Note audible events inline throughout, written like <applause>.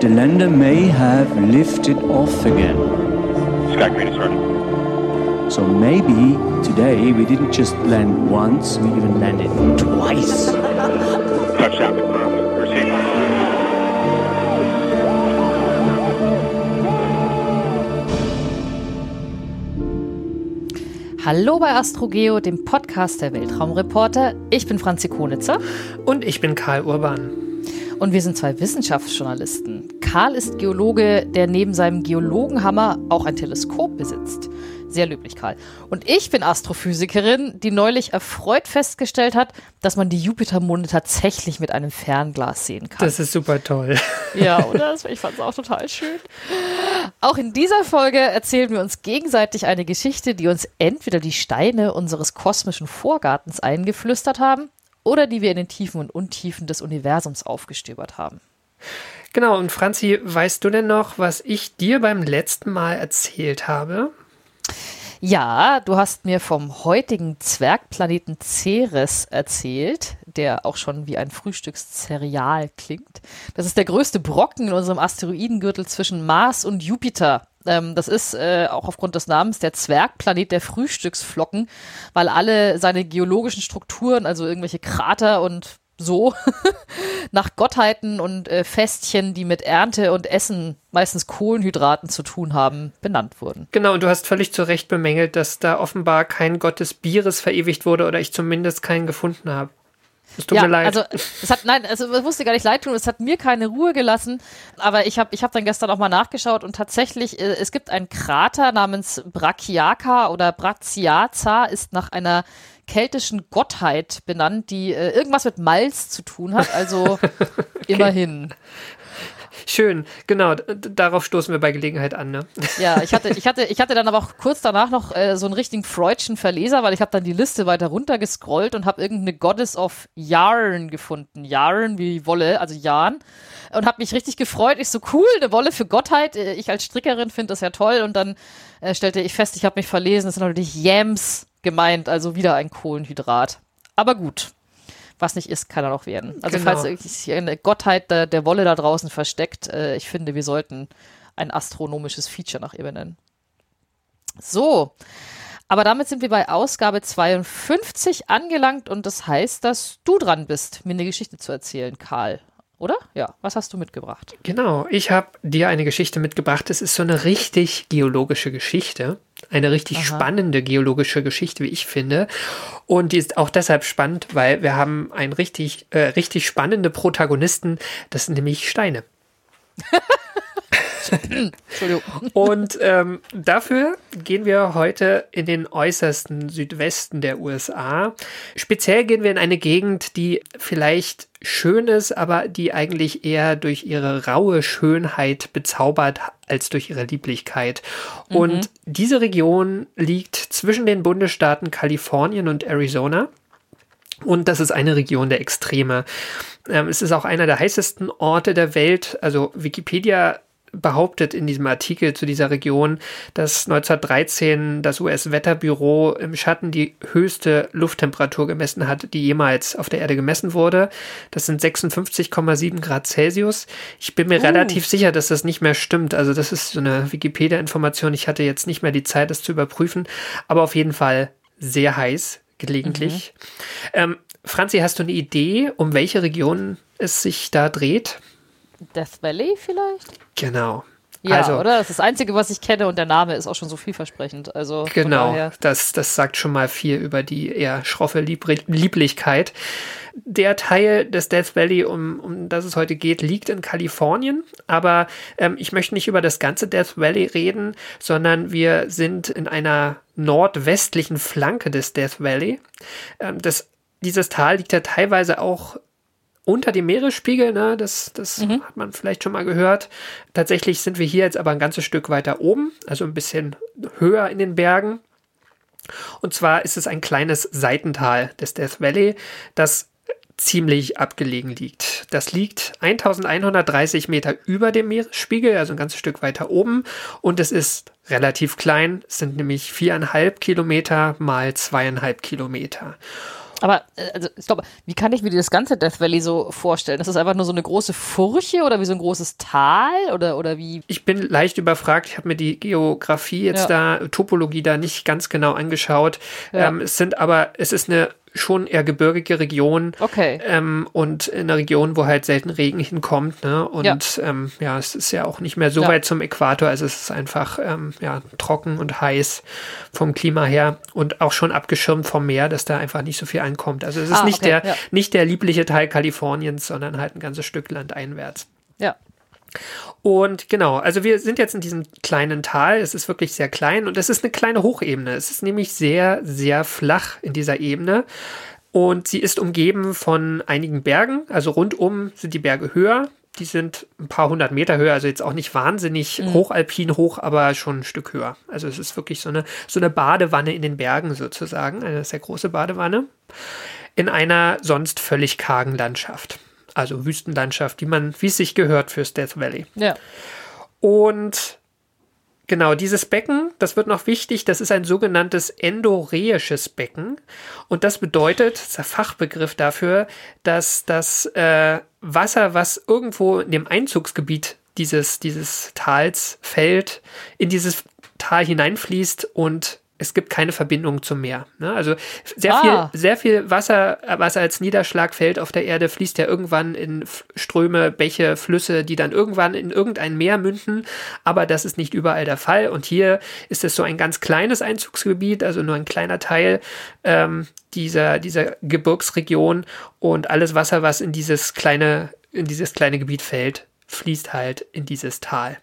The lander may have lifted off again. Sky green is starting. So maybe today we didn't just land once, we even landed twice. Touchdown confirmed. Receiving. Hallo bei Astrogeo, dem Podcast der Weltraumreporter. Ich bin Franzi Konitzer. Und ich bin Karl Urban. Und wir sind zwei Wissenschaftsjournalisten. Karl ist Geologe, der neben seinem Geologenhammer auch ein Teleskop besitzt. Sehr löblich, Karl. Und ich bin Astrophysikerin, die neulich erfreut festgestellt hat, dass man die Jupitermonde tatsächlich mit einem Fernglas sehen kann. Das ist super toll. Ja, oder? Ich fand es auch total schön. Auch in dieser Folge erzählen wir uns gegenseitig eine Geschichte, die uns entweder die Steine unseres kosmischen Vorgartens eingeflüstert haben oder die wir in den Tiefen und Untiefen des Universums aufgestöbert haben. Genau, und Franzi, weißt du denn noch, was ich dir beim letzten Mal erzählt habe? Ja, du hast mir vom heutigen Zwergplaneten Ceres erzählt, der auch schon wie ein Frühstückszereal klingt. Das ist der größte Brocken in unserem Asteroidengürtel zwischen Mars und Jupiter. Ähm, das ist äh, auch aufgrund des Namens der Zwergplanet der Frühstücksflocken, weil alle seine geologischen Strukturen, also irgendwelche Krater und so <laughs> nach Gottheiten und äh, Festchen, die mit Ernte und Essen, meistens Kohlenhydraten zu tun haben, benannt wurden. Genau, und du hast völlig zu Recht bemängelt, dass da offenbar kein Gott des Bieres verewigt wurde oder ich zumindest keinen gefunden habe. Es tut ja, mir leid. also es hat nein, also es musste gar nicht leid tun, es hat mir keine Ruhe gelassen, aber ich habe ich hab dann gestern auch mal nachgeschaut und tatsächlich äh, es gibt einen Krater namens Brachiaca oder Brachiaza ist nach einer keltischen Gottheit benannt, die äh, irgendwas mit Malz zu tun hat, also <laughs> immerhin. Schön, genau, darauf stoßen wir bei Gelegenheit an, ne? Ja, ich hatte, <laughs> ich hatte, ich hatte dann aber auch kurz danach noch äh, so einen richtigen Freudschen Verleser, weil ich habe dann die Liste weiter runter gescrollt und habe irgendeine Goddess of Yarn gefunden. Yarn wie Wolle, also Yarn. Und habe mich richtig gefreut. Ich so, cool, eine Wolle für Gottheit. Äh, Ich als Strickerin finde das ja toll. Und dann äh, stellte ich fest, ich habe mich verlesen. Das sind natürlich Yams gemeint, also wieder ein Kohlenhydrat. Aber gut. Was nicht ist, kann er noch werden. Also Genau. falls sich eine Gottheit der, der Wolle da draußen versteckt, äh, ich finde, wir sollten ein astronomisches Feature nach ihr benennen. So, aber damit sind wir bei Ausgabe 52 angelangt und das heißt, dass du dran bist, mir eine Geschichte zu erzählen, Karl. Oder? Ja, was hast du mitgebracht? Genau, ich habe dir eine Geschichte mitgebracht. Es ist so eine richtig geologische Geschichte. Eine richtig Aha. spannende geologische Geschichte, wie ich finde. Und die ist auch deshalb spannend, weil wir haben einen richtig, äh, richtig spannende Protagonisten. Das sind nämlich Steine. Entschuldigung. Und ähm, dafür gehen wir heute in den äußersten Südwesten der USA. Speziell gehen wir in eine Gegend, die vielleicht schön ist, aber die eigentlich eher durch ihre raue Schönheit bezaubert als durch ihre Lieblichkeit. Und diese Region liegt zwischen den Bundesstaaten Kalifornien und Arizona. Und das ist eine Region der Extreme. Ähm, es ist auch einer der heißesten Orte der Welt. Also Wikipedia behauptet in diesem Artikel zu dieser Region, dass 1913 das US-Wetterbüro im Schatten die höchste Lufttemperatur gemessen hat, die jemals auf der Erde gemessen wurde. Das sind 56,7 Grad Celsius. Ich bin mir relativ sicher, dass das nicht mehr stimmt. Also das ist so eine Wikipedia-Information. Ich hatte jetzt nicht mehr die Zeit, das zu überprüfen. Aber auf jeden Fall sehr heiß, gelegentlich. Ähm, Franzi, hast du eine Idee, um welche Region es sich da dreht? Death Valley vielleicht? Genau. Ja, also, oder? Das ist das Einzige, was ich kenne und der Name ist auch schon so vielversprechend. Also Genau, das, das sagt schon mal viel über die eher schroffe Lieblichkeit. Der Teil des Death Valley, um, um das es heute geht, liegt in Kalifornien. Aber ähm, ich möchte nicht über das ganze Death Valley reden, sondern wir sind in einer nordwestlichen Flanke des Death Valley. Ähm, das, dieses Tal liegt ja teilweise auch unter dem Meeresspiegel, ne? das, das Mhm. hat man vielleicht schon mal gehört. Tatsächlich sind wir hier jetzt aber ein ganzes Stück weiter oben, also ein bisschen höher in den Bergen. Und zwar ist es ein kleines Seitental des Death Valley, das ziemlich abgelegen liegt. Das liegt 1130 Meter über dem Meeresspiegel, also ein ganzes Stück weiter oben. Und es ist relativ klein. Es sind nämlich viereinhalb Kilometer mal zweieinhalb Kilometer. Aber, äh, also, stopp, wie kann ich mir das ganze Death Valley so vorstellen? Ist das einfach nur so eine große Furche oder wie so ein großes Tal oder, oder wie? Ich bin leicht überfragt. Ich habe mir die Geografie jetzt da, Topologie da nicht ganz genau angeschaut. Ja. Ähm, es sind aber, es ist eine schon eher gebirgige Region. Okay. Ähm, und in einer Region, wo halt selten Regen hinkommt. Ne? Und Ja. Ähm, ja, es ist ja auch nicht mehr so Ja. weit zum Äquator. Also es ist einfach ähm, ja, trocken und heiß vom Klima her und auch schon abgeschirmt vom Meer, dass da einfach nicht so viel ankommt. Also es ist Ah, nicht, okay, der, ja. nicht der liebliche Teil Kaliforniens, sondern halt ein ganzes Stück landeinwärts. Ja. Und genau, also wir sind jetzt in diesem kleinen Tal. Es ist wirklich sehr klein und es ist eine kleine Hochebene. Es ist nämlich sehr, sehr flach in dieser Ebene. Und sie ist umgeben von einigen Bergen. Also rundum sind die Berge höher. Die sind ein paar hundert Meter höher, also jetzt auch nicht wahnsinnig hochalpin hoch, aber schon ein Stück höher. Also es ist wirklich so eine, so eine Badewanne in den Bergen sozusagen, eine sehr große Badewanne, in einer sonst völlig kargen Landschaft. Also Wüstenlandschaft, wie man, wie es sich gehört fürs Death Valley. Ja. Und genau, dieses Becken, das wird noch wichtig, das ist ein sogenanntes endoreisches Becken. Und das bedeutet, das ist der Fachbegriff dafür, dass das äh, Wasser, was irgendwo in dem Einzugsgebiet dieses, dieses Tals fällt, in dieses Tal hineinfließt und es gibt keine Verbindung zum Meer. Ne? Also sehr Ah. viel, sehr viel Wasser, was als Niederschlag fällt auf der Erde, fließt ja irgendwann in Ströme, Bäche, Flüsse, die dann irgendwann in irgendein Meer münden. Aber das ist nicht überall der Fall. Und hier ist es so ein ganz kleines Einzugsgebiet, also nur ein kleiner Teil ähm, dieser, dieser Gebirgsregion. Und alles Wasser, was in dieses kleine, in dieses kleine Gebiet fällt, fließt halt in dieses Tal.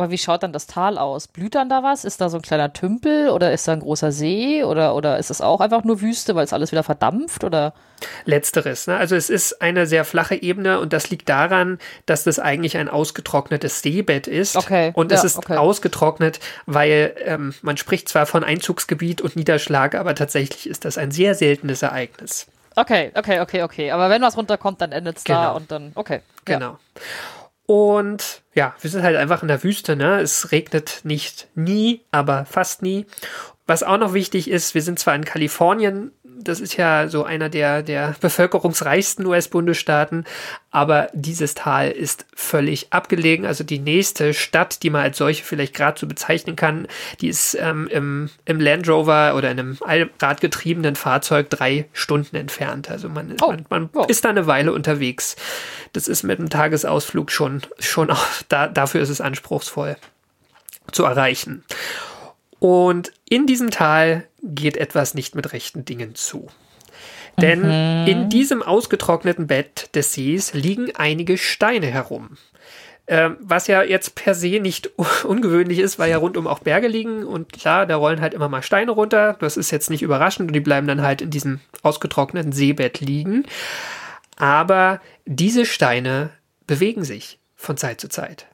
Aber wie schaut dann das Tal aus? Blüht dann da was? Ist da so ein kleiner Tümpel oder ist da ein großer See oder, oder ist es auch einfach nur Wüste, weil es alles wieder verdampft oder? Letzteres. Ne? Also es ist eine sehr flache Ebene und das liegt daran, dass das eigentlich ein ausgetrocknetes Seebett ist. Okay, Und es ja, ist okay. ausgetrocknet, weil ähm, man spricht zwar von Einzugsgebiet und Niederschlag, aber tatsächlich ist das ein sehr seltenes Ereignis. Okay, okay, okay, okay. Aber wenn was runterkommt, dann endet es da Genau. und dann, okay. Ja. Und ja, wir sind halt einfach in der Wüste, ne? Es regnet nicht nie, aber fast nie. Was auch noch wichtig ist, wir sind zwar in Kalifornien, das ist ja so einer der, der bevölkerungsreichsten US-Bundesstaaten, aber dieses Tal ist völlig abgelegen. Also die nächste Stadt, die man als solche vielleicht gerade so bezeichnen kann, die ist ähm, im, im Land Rover oder in einem allradgetriebenen Fahrzeug drei Stunden entfernt. Also man, Oh, man, man oh. ist da eine Weile unterwegs. Das ist mit einem Tagesausflug schon, schon auch, da, dafür ist es anspruchsvoll zu erreichen. Und in diesem Tal geht etwas nicht mit rechten Dingen zu. Denn in diesem ausgetrockneten Bett des Sees liegen einige Steine herum. Ähm, was ja jetzt per se nicht <laughs> ungewöhnlich ist, weil ja rundum auch Berge liegen und klar, da rollen halt immer mal Steine runter. Das ist jetzt nicht überraschend und die bleiben dann halt in diesem ausgetrockneten Seebett liegen. Aber diese Steine bewegen sich von Zeit zu Zeit.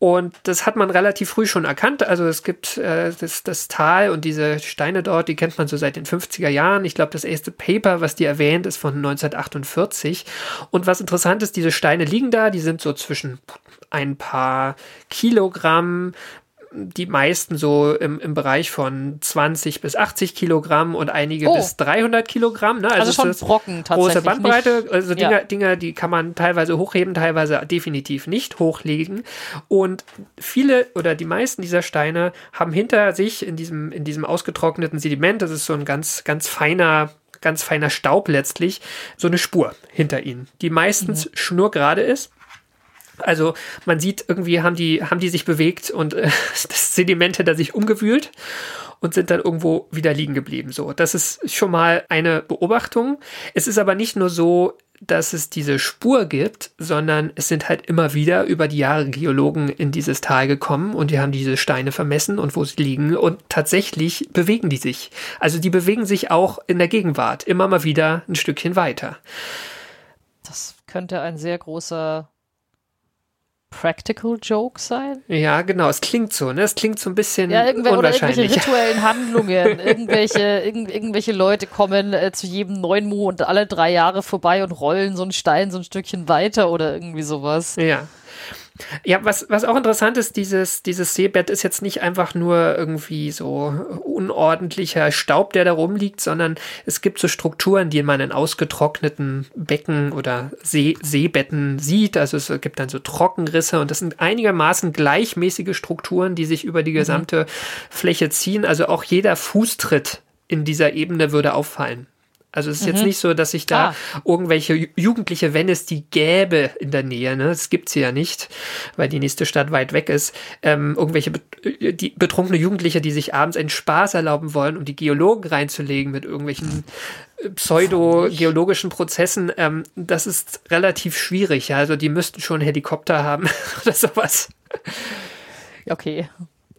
Und das hat man relativ früh schon erkannt. Also es gibt äh, das, das Tal und diese Steine dort, die kennt man so seit den 50er Jahren. Ich glaube, das erste Paper, was die erwähnt, ist von 1948. Und was interessant ist, diese Steine liegen da, die sind so zwischen ein paar Kilogramm, die meisten so im, im Bereich von 20 bis 80 Kilogramm und einige Oh. bis 300 Kilogramm. Ne? Also es schon ist Brocken Große tatsächlich, Bandbreite, nicht- also Ja. Dinger, Dinger, die kann man teilweise hochheben, teilweise definitiv nicht hochlegen. Und viele oder die meisten dieser Steine haben hinter sich in diesem, in diesem ausgetrockneten Sediment, das ist so ein ganz, ganz feiner, ganz feiner Staub letztlich, so eine Spur hinter ihnen, die meistens Mhm. schnurgerade ist. Also man sieht, irgendwie haben die, haben die sich bewegt und äh, <laughs> das Sediment hinter sich umgewühlt und sind dann irgendwo wieder liegen geblieben. So, das ist schon mal eine Beobachtung. Es ist aber nicht nur so, dass es diese Spur gibt, sondern es sind halt immer wieder über die Jahre Geologen in dieses Tal gekommen und die haben diese Steine vermessen und wo sie liegen und tatsächlich bewegen die sich. Also die bewegen sich auch in der Gegenwart immer mal wieder ein Stückchen weiter. Das könnte ein sehr großer Practical Joke sein. Ja, genau, es klingt so, ne? Es klingt so ein bisschen Ja, irgendwel oder unwahrscheinlich. irgendwelche rituellen <laughs> Handlungen. irgendwelche, irgend, irgendwelche Leute kommen äh, zu jedem Neumond alle drei Jahre vorbei und rollen so einen Stein so ein Stückchen weiter oder irgendwie sowas. Ja. Ja, was, was auch interessant ist, dieses, dieses Seebett ist jetzt nicht einfach nur irgendwie so unordentlicher Staub, der da rumliegt, sondern es gibt so Strukturen, die man in ausgetrockneten Becken oder See, Seebetten sieht. Also es gibt dann so Trockenrisse und das sind einigermaßen gleichmäßige Strukturen, die sich über die gesamte Fläche ziehen. Also auch jeder Fußtritt in dieser Ebene würde auffallen. Also es ist jetzt nicht so, dass sich da Ah. irgendwelche Ju- Jugendliche, wenn es die gäbe in der Nähe, ne, das gibt's hier ja nicht, weil die nächste Stadt weit weg ist, ähm, irgendwelche äh, die betrunkene Jugendliche, die sich abends einen Spaß erlauben wollen, um die Geologen reinzulegen mit irgendwelchen äh, pseudo-geologischen Prozessen, ähm, das ist relativ schwierig. Ja? Also die müssten schon Helikopter haben <laughs> oder sowas. Okay.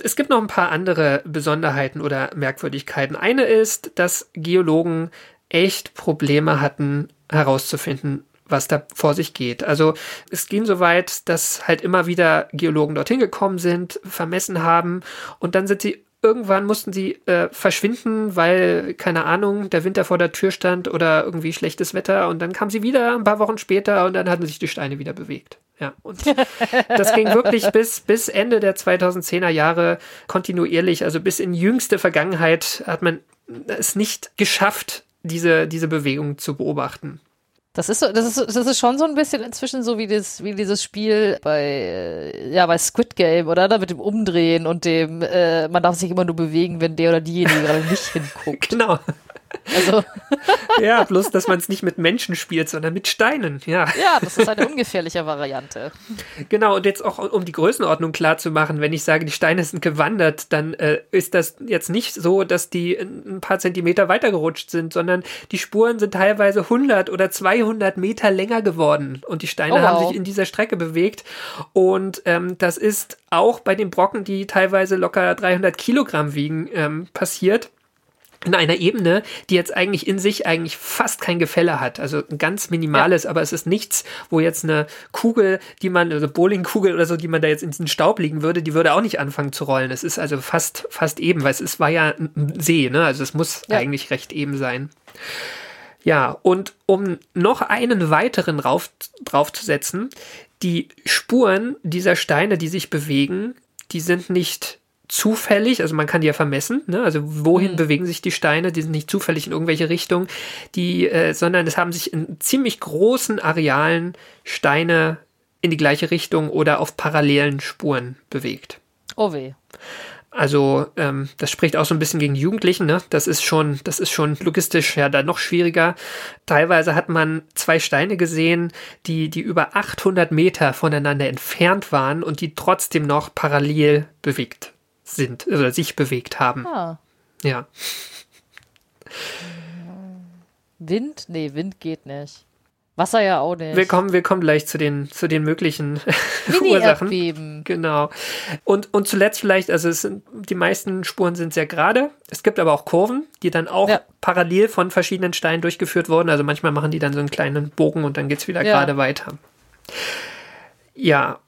Es gibt noch ein paar andere Besonderheiten oder Merkwürdigkeiten. Eine ist, dass Geologen echt Probleme hatten herauszufinden, was da vor sich geht. Also es ging so weit, dass halt immer wieder Geologen dorthin gekommen sind, vermessen haben und dann sind sie irgendwann mussten sie äh, verschwinden, weil keine Ahnung, der Winter vor der Tür stand oder irgendwie schlechtes Wetter und dann kamen sie wieder ein paar Wochen später und dann hatten sich die Steine wieder bewegt. Ja, und <laughs> das ging wirklich bis, bis Ende der 2010er Jahre kontinuierlich, also bis in jüngste Vergangenheit hat man es nicht geschafft, diese, diese Bewegung zu beobachten. Das ist so, das ist, das ist schon so ein bisschen inzwischen so wie das, wie dieses Spiel bei, äh, ja, bei Squid Game, oder? Da mit dem Umdrehen und dem, äh, man darf sich immer nur bewegen, wenn der oder diejenige gerade nicht <laughs> hinguckt. Genau. Also, <laughs> Ja, bloß, dass man es nicht mit Menschen spielt, sondern mit Steinen. Ja, ja, das ist eine ungefährliche Variante. genau. Und jetzt auch, um die Größenordnung klar zu machen, wenn ich sage, die Steine sind gewandert, dann äh, ist das jetzt nicht so, dass die ein paar Zentimeter weitergerutscht sind, sondern die Spuren sind teilweise 100 oder 200 Meter länger geworden. Und die Steine Oh, wow. haben sich in dieser Strecke bewegt. Und ähm, das ist auch bei den Brocken, die teilweise locker 300 Kilogramm wiegen, ähm, passiert in einer Ebene, die jetzt eigentlich in sich eigentlich fast kein Gefälle hat. Also ein ganz minimales, aber es ist nichts, wo jetzt eine Kugel, die man, also Bowlingkugel oder so, die man da jetzt in diesen Staub liegen würde, die würde auch nicht anfangen zu rollen. Es ist also fast, fast eben, weil es ist, war ja ein ein See, ne? Also es muss Ja. eigentlich recht eben sein. Ja, und um noch einen weiteren rauf, draufzusetzen, die Spuren dieser Steine, die sich bewegen, die sind nicht zufällig, also man kann die ja vermessen, ne? also wohin bewegen sich die Steine, die sind nicht zufällig in irgendwelche Richtungen, die, äh, sondern es haben sich in ziemlich großen Arealen Steine in die gleiche Richtung oder auf parallelen Spuren bewegt. Oh weh. Also ähm, das spricht auch so ein bisschen gegen Jugendlichen. Ne? Das ist schon, das ist schon logistisch ja dann noch schwieriger. Teilweise hat man zwei Steine gesehen, die die über 800 Meter voneinander entfernt waren und die trotzdem noch parallel bewegt sind oder sich bewegt haben. Ah. Ja, Wind? Nee, Wind geht nicht. Wasser ja auch nicht. wir kommen, wir kommen gleich zu den zu den möglichen <laughs> Ursachen. Genau. Und, und zuletzt vielleicht, also es sind, die meisten Spuren sind sehr gerade. Es gibt aber auch Kurven, die dann auch Ja. parallel von verschiedenen Steinen durchgeführt wurden. Also manchmal machen die dann so einen kleinen Bogen und dann geht's wieder Ja. gerade weiter. Ja.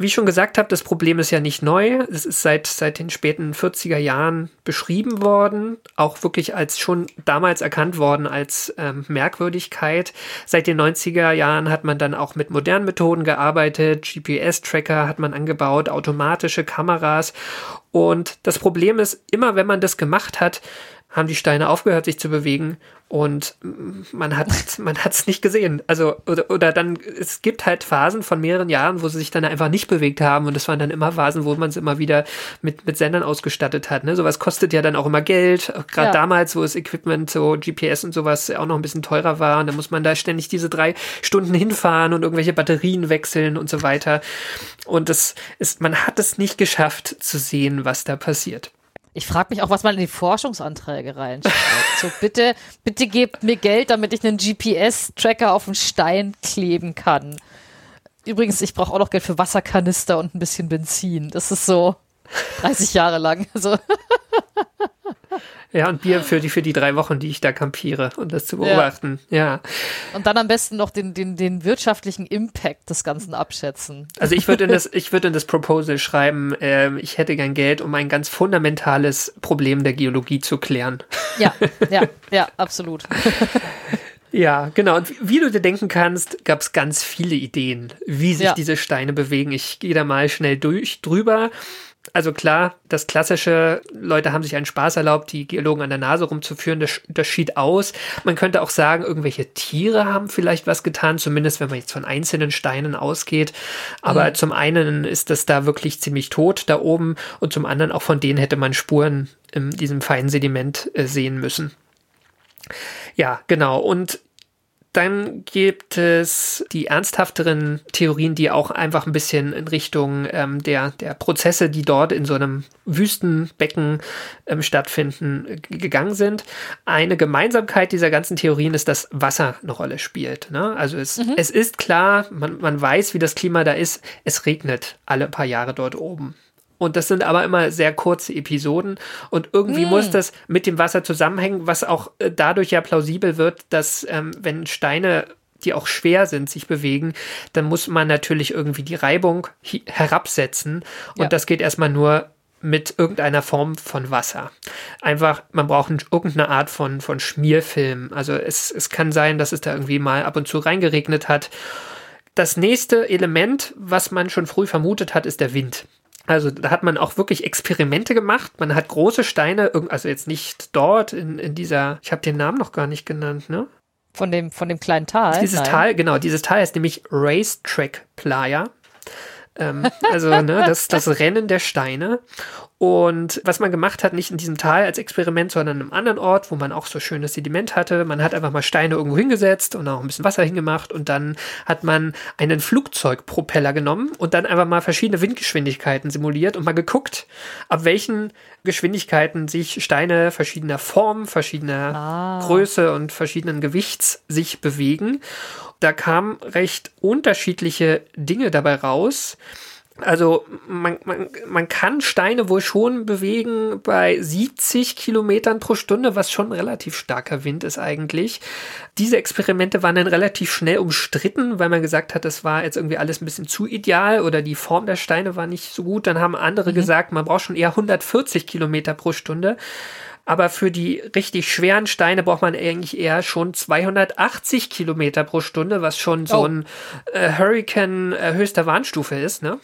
Wie ich schon gesagt habe, das Problem ist ja nicht neu. Es ist seit, seit den späten 40er Jahren beschrieben worden, auch wirklich als schon damals erkannt worden als ähm, Merkwürdigkeit. Seit den 90er Jahren hat man dann auch mit modernen Methoden gearbeitet. GPS-Tracker hat man angebaut, automatische Kameras. Und das Problem ist, immer wenn man das gemacht hat, haben die Steine aufgehört, sich zu bewegen und man hat <laughs> man hat es nicht gesehen. Also oder, oder dann es gibt halt Phasen von mehreren Jahren, wo sie sich dann einfach nicht bewegt haben und das waren dann immer Phasen, wo man es immer wieder mit mit Sendern ausgestattet hat. Ne? Sowas kostet ja dann auch immer Geld. Gerade Ja. damals, wo das Equipment so GPS und sowas auch noch ein bisschen teurer war und dann muss man da ständig diese drei Stunden hinfahren und irgendwelche Batterien wechseln und so weiter. Und das ist man hat es nicht geschafft zu sehen, was da passiert. Ich frage mich auch, was man in die Forschungsanträge reinschreibt. so, bitte, bitte gebt mir Geld, damit ich einen GPS-Tracker auf den Stein kleben kann. Übrigens, ich brauche auch noch Geld für Wasserkanister und ein bisschen Benzin. Das ist so 30 Jahre lang. Also, <laughs> <laughs> Ja, und Bier für die, für die drei Wochen, die ich da kampiere und das zu beobachten. Ja. ja. Und dann am besten noch den, den, den wirtschaftlichen Impact des Ganzen abschätzen. Also ich würde in das, <laughs> ich würde in das Proposal schreiben, äh, ich hätte gern Geld, um ein ganz fundamentales Problem der Geologie zu klären. Ja, <laughs> ja, ja, absolut. Ja, genau. Und wie du dir denken kannst, gab es ganz viele Ideen, wie sich ja. diese Steine bewegen. Ich gehe da mal schnell durch drüber. Also klar, das klassische, Leute haben sich einen Spaß erlaubt, die Geologen an der Nase rumzuführen, das, das schied aus. Man könnte auch sagen, irgendwelche Tiere haben vielleicht was getan, zumindest wenn man jetzt von einzelnen Steinen ausgeht. Aber mhm. zum einen ist das da wirklich ziemlich tot da oben und zum anderen auch von denen hätte man Spuren in diesem feinen Sediment äh, sehen müssen. Ja, genau. Und dann gibt es die ernsthafteren Theorien, die auch einfach ein bisschen in Richtung ähm, der, der Prozesse, die dort in so einem Wüstenbecken ähm, stattfinden, gegangen sind. Eine Gemeinsamkeit dieser ganzen Theorien ist, dass Wasser eine Rolle spielt. Ne? Also es, mhm. es ist klar, man, man weiß, wie das Klima da ist. Es regnet alle paar Jahre dort oben. Und das sind aber immer sehr kurze Episoden. Und irgendwie mm. muss das mit dem Wasser zusammenhängen, was auch äh, dadurch ja plausibel wird, dass ähm, wenn Steine die auch schwer sind, sich bewegen, dann muss man natürlich irgendwie die Reibung herabsetzen. Und ja. das geht erstmal nur mit irgendeiner Form von Wasser. Einfach, man braucht irgendeine Art von, von Schmierfilm. Also es, es kann sein, dass es da irgendwie mal ab und zu reingeregnet hat. Das nächste Element, was man schon früh vermutet hat, ist der Wind. Also da hat man auch wirklich Experimente gemacht. Man hat große Steine, also jetzt nicht dort in, in dieser, ich habe den Namen noch gar nicht genannt, ne? Von dem, von dem kleinen Tal. Dieses Nein. Tal, genau, dieses Tal ist nämlich Racetrack Playa. Ähm, also ne, das, das Rennen der Steine. Und was man gemacht hat, nicht in diesem Tal als Experiment, sondern an einem anderen Ort, wo man auch so schönes Sediment hatte. Man hat einfach mal Steine irgendwo hingesetzt und auch ein bisschen Wasser hingemacht und dann hat man einen Flugzeugpropeller genommen und dann einfach mal verschiedene Windgeschwindigkeiten simuliert und mal geguckt, ab welchen Geschwindigkeiten sich Steine verschiedener Form, verschiedener ah. Größe und verschiedenen Gewichts sich bewegen. Da kamen recht unterschiedliche Dinge dabei raus. Also man, man, man kann Steine wohl schon bewegen bei 70 Kilometern pro Stunde, was schon relativ starker Wind ist eigentlich. Diese Experimente waren dann relativ schnell umstritten, weil man gesagt hat, das war jetzt irgendwie alles ein bisschen zu ideal oder die Form der Steine war nicht so gut. Dann haben andere mhm. gesagt, man braucht schon eher 140 Kilometer pro Stunde. Aber für die richtig schweren Steine braucht man eigentlich eher schon 280 Kilometer pro Stunde, was schon so oh. ein äh, Hurricane äh, höchster Warnstufe ist, ne?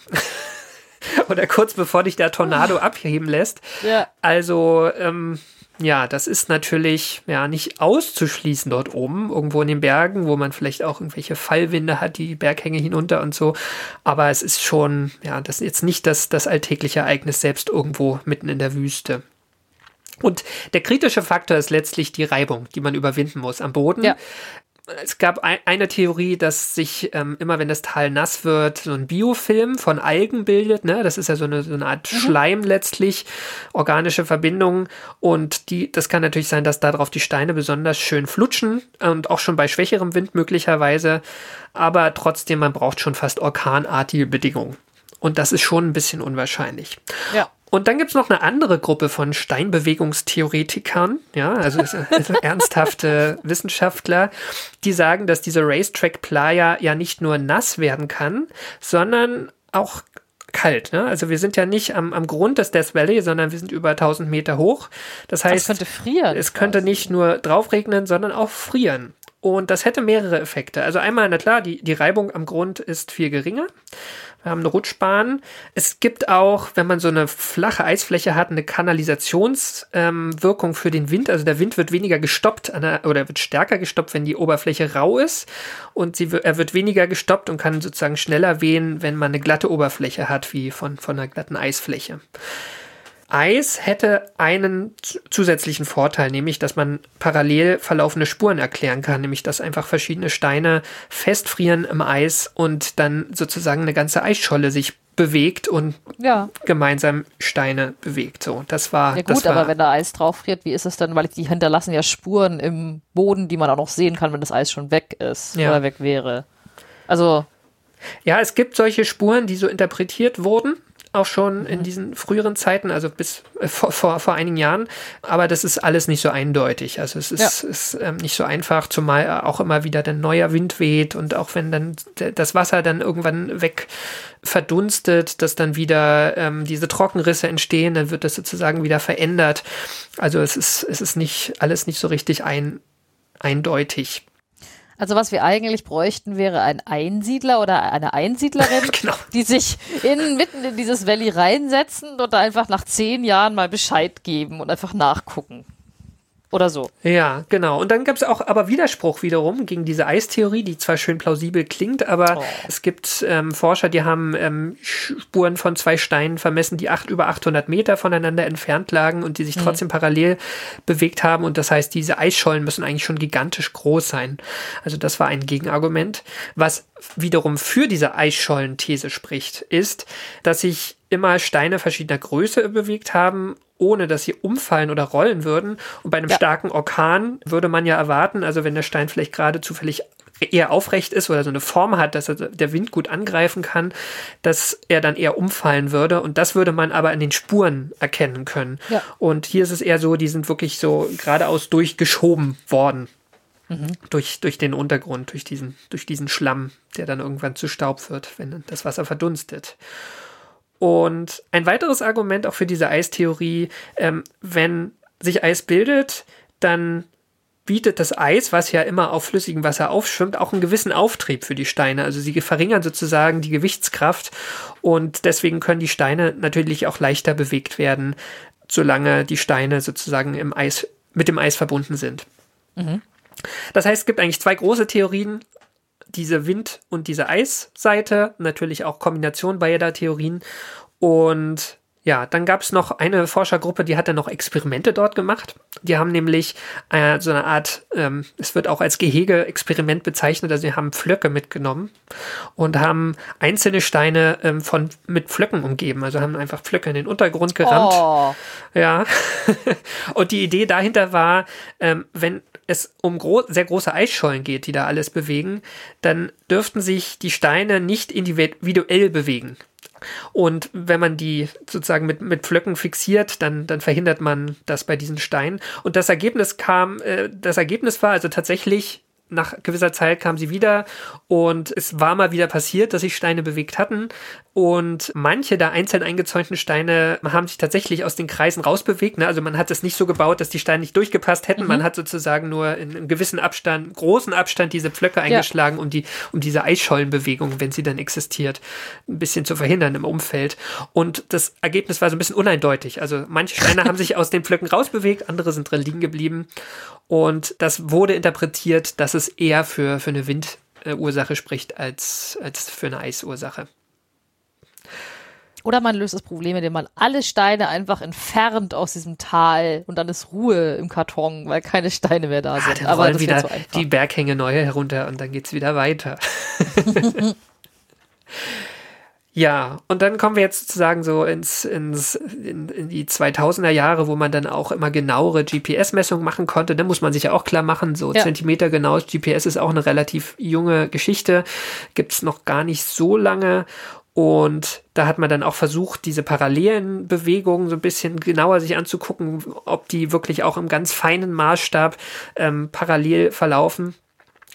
<laughs> Oder kurz bevor dich der Tornado abheben lässt. Ja. Also, ähm, ja, das ist natürlich ja nicht auszuschließen dort oben, irgendwo in den Bergen, wo man vielleicht auch irgendwelche Fallwinde hat, die Berghänge hinunter und so. Aber es ist schon, ja, das ist jetzt nicht das, das alltägliche Ereignis selbst irgendwo mitten in der Wüste. Und der kritische Faktor ist letztlich die Reibung, die man überwinden muss am Boden. Ja. Es gab ein, eine Theorie, dass sich ähm, immer, wenn das Tal nass wird, so ein Biofilm von Algen bildet. Ne? Das ist ja so eine, so eine Art mhm. Schleim letztlich, organische Verbindungen. Und die, das kann natürlich sein, dass darauf die Steine besonders schön flutschen und auch schon bei schwächerem Wind möglicherweise. Aber trotzdem, man braucht schon fast orkanartige Bedingungen. Und das ist schon ein bisschen unwahrscheinlich. Ja. Und dann gibt es noch eine andere Gruppe von Steinbewegungstheoretikern, ja, also, also ernsthafte <laughs> Wissenschaftler, die sagen, dass diese Racetrack Playa ja nicht nur nass werden kann, sondern auch kalt. Ne? Also wir sind ja nicht am, am Grund des Death Valley, sondern wir sind über 1000 Meter hoch. Das heißt, es könnte frieren. Es könnte nicht nur draufregnen, sondern auch frieren. Und das hätte mehrere Effekte. Also einmal, na klar, die, die Reibung am Grund ist viel geringer. Wir haben eine Rutschbahn. Es gibt auch, wenn man so eine flache Eisfläche hat, eine Kanalisationswirkung ähm, für den Wind. Also der Wind wird weniger gestoppt der, oder wird stärker gestoppt, wenn die Oberfläche rau ist. Und sie, er wird weniger gestoppt und kann sozusagen schneller wehen, wenn man eine glatte Oberfläche hat, wie von, von einer glatten Eisfläche. Eis hätte einen zusätzlichen Vorteil, nämlich dass man parallel verlaufende Spuren erklären kann, nämlich dass einfach verschiedene Steine festfrieren im Eis und dann sozusagen eine ganze Eisscholle sich bewegt und ja. gemeinsam Steine bewegt. So, das war. Ja gut, war, aber wenn da Eis drauf friert, wie ist es dann? Weil die hinterlassen ja Spuren im Boden, die man auch noch sehen kann, wenn das Eis schon weg ist ja. oder weg wäre. Also ja, es gibt solche Spuren, die so interpretiert wurden auch schon in diesen früheren Zeiten, also bis äh, vor, vor, vor einigen Jahren. Aber das ist alles nicht so eindeutig. Also es ist, Ja. ist ähm, nicht so einfach, zumal auch immer wieder dann neuer Wind weht und auch wenn dann das Wasser dann irgendwann weg verdunstet, dass dann wieder ähm, diese Trockenrisse entstehen, dann wird das sozusagen wieder verändert. Also es ist, es ist nicht alles nicht so richtig ein, eindeutig. Also was wir eigentlich bräuchten, wäre ein Einsiedler oder eine Einsiedlerin, <laughs> Genau. die sich in, mitten in dieses Valley reinsetzen und da einfach nach zehn Jahren mal Bescheid geben und einfach nachgucken. Oder so. Ja, genau. Und dann gab es auch aber Widerspruch wiederum gegen diese Eistheorie, die zwar schön plausibel klingt, aber Oh. es gibt ähm, Forscher, die haben ähm, Spuren von zwei Steinen vermessen, die acht, über 800 Meter voneinander entfernt lagen und die sich trotzdem parallel bewegt haben. Und das heißt, diese Eisschollen müssen eigentlich schon gigantisch groß sein. Also das war ein Gegenargument. Was wiederum für diese Eisschollen-These spricht, ist, dass sich immer Steine verschiedener Größe bewegt haben, ohne dass sie umfallen oder rollen würden. Und bei einem Ja. starken Orkan würde man ja erwarten, also wenn der Stein vielleicht gerade zufällig eher aufrecht ist oder so eine Form hat, dass er der Wind gut angreifen kann, dass er dann eher umfallen würde. Und das würde man aber in den Spuren erkennen können. Ja. Und hier ist es eher so, die sind wirklich so geradeaus durchgeschoben worden. Durch, durch den Untergrund, durch diesen, durch diesen Schlamm, der dann irgendwann zu Staub wird, wenn das Wasser verdunstet. Und ein weiteres Argument auch für diese Eistheorie, ähm, wenn sich Eis bildet, dann bietet das Eis, was ja immer auf flüssigem Wasser aufschwimmt, auch einen gewissen Auftrieb für die Steine. Also sie verringern sozusagen die Gewichtskraft und deswegen können die Steine natürlich auch leichter bewegt werden, solange die Steine sozusagen im Eis, mit dem Eis verbunden sind. Das heißt, es gibt eigentlich zwei große Theorien, diese Wind- und diese Eisseite, natürlich auch Kombination beider Theorien. Und ja, dann gab es noch eine Forschergruppe, die hat dann noch Experimente dort gemacht. Die haben nämlich äh, so eine Art, ähm, es wird auch als Gehege-Experiment bezeichnet, also sie haben Pflöcke mitgenommen und haben einzelne Steine ähm, von, mit Pflöcken umgeben. Also haben einfach Pflöcke in den Untergrund gerammt. Oh, Ja. <laughs> und die Idee dahinter war, ähm, wenn es um gro sehr große Eisschollen geht, die da alles bewegen, dann dürften sich die Steine nicht individuell bewegen. Und wenn man die sozusagen mit, mit Pflöcken fixiert, dann, dann verhindert man das bei diesen Steinen. Und das Ergebnis kam, äh, das Ergebnis war also tatsächlich, nach gewisser Zeit kam sie wieder und es war mal wieder passiert, dass sich Steine bewegt hatten. Und manche der einzeln eingezäunten Steine haben sich tatsächlich aus den Kreisen rausbewegt. Ne? Also man hat es nicht so gebaut, dass die Steine nicht durchgepasst hätten. Man hat sozusagen nur in einem gewissen Abstand, großen Abstand diese Pflöcke eingeschlagen, um die, um diese Eisschollenbewegung, wenn sie dann existiert, ein bisschen zu verhindern im Umfeld. Und das Ergebnis war so ein bisschen uneindeutig. Also manche Steine haben sich aus den Pflöcken rausbewegt, andere sind drin liegen geblieben. Und das wurde interpretiert, dass es eher für, für eine Windursache spricht als, als für eine Eisursache. Oder man löst das Problem, indem man alle Steine einfach entfernt aus diesem Tal und dann ist Ruhe im Karton, weil keine Steine mehr da Ah, sind. dann Aber das wieder so die Berghänge neu herunter und dann geht's wieder weiter. <laughs> <laughs> ja, und dann kommen wir jetzt sozusagen so ins, ins, in, in die 2000er Jahre, wo man dann auch immer genauere GPS-Messungen machen konnte. Da muss man sich ja auch klar machen, so Ja. Zentimeter genaues GPS ist auch eine relativ junge Geschichte, gibt's noch gar nicht so lange. Und da hat man dann auch versucht, diese parallelen Bewegungen so ein bisschen genauer sich anzugucken, ob die wirklich auch im ganz feinen Maßstab ähm, parallel verlaufen.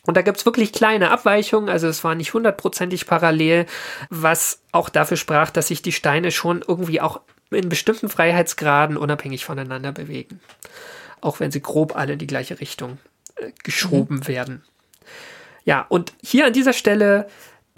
Und da gibt's wirklich kleine Abweichungen, also es war nicht hundertprozentig parallel, was auch dafür sprach, dass sich die Steine schon irgendwie auch in bestimmten Freiheitsgraden unabhängig voneinander bewegen. Auch wenn sie grob alle in die gleiche Richtung äh, geschoben werden. Ja, und hier an dieser Stelle,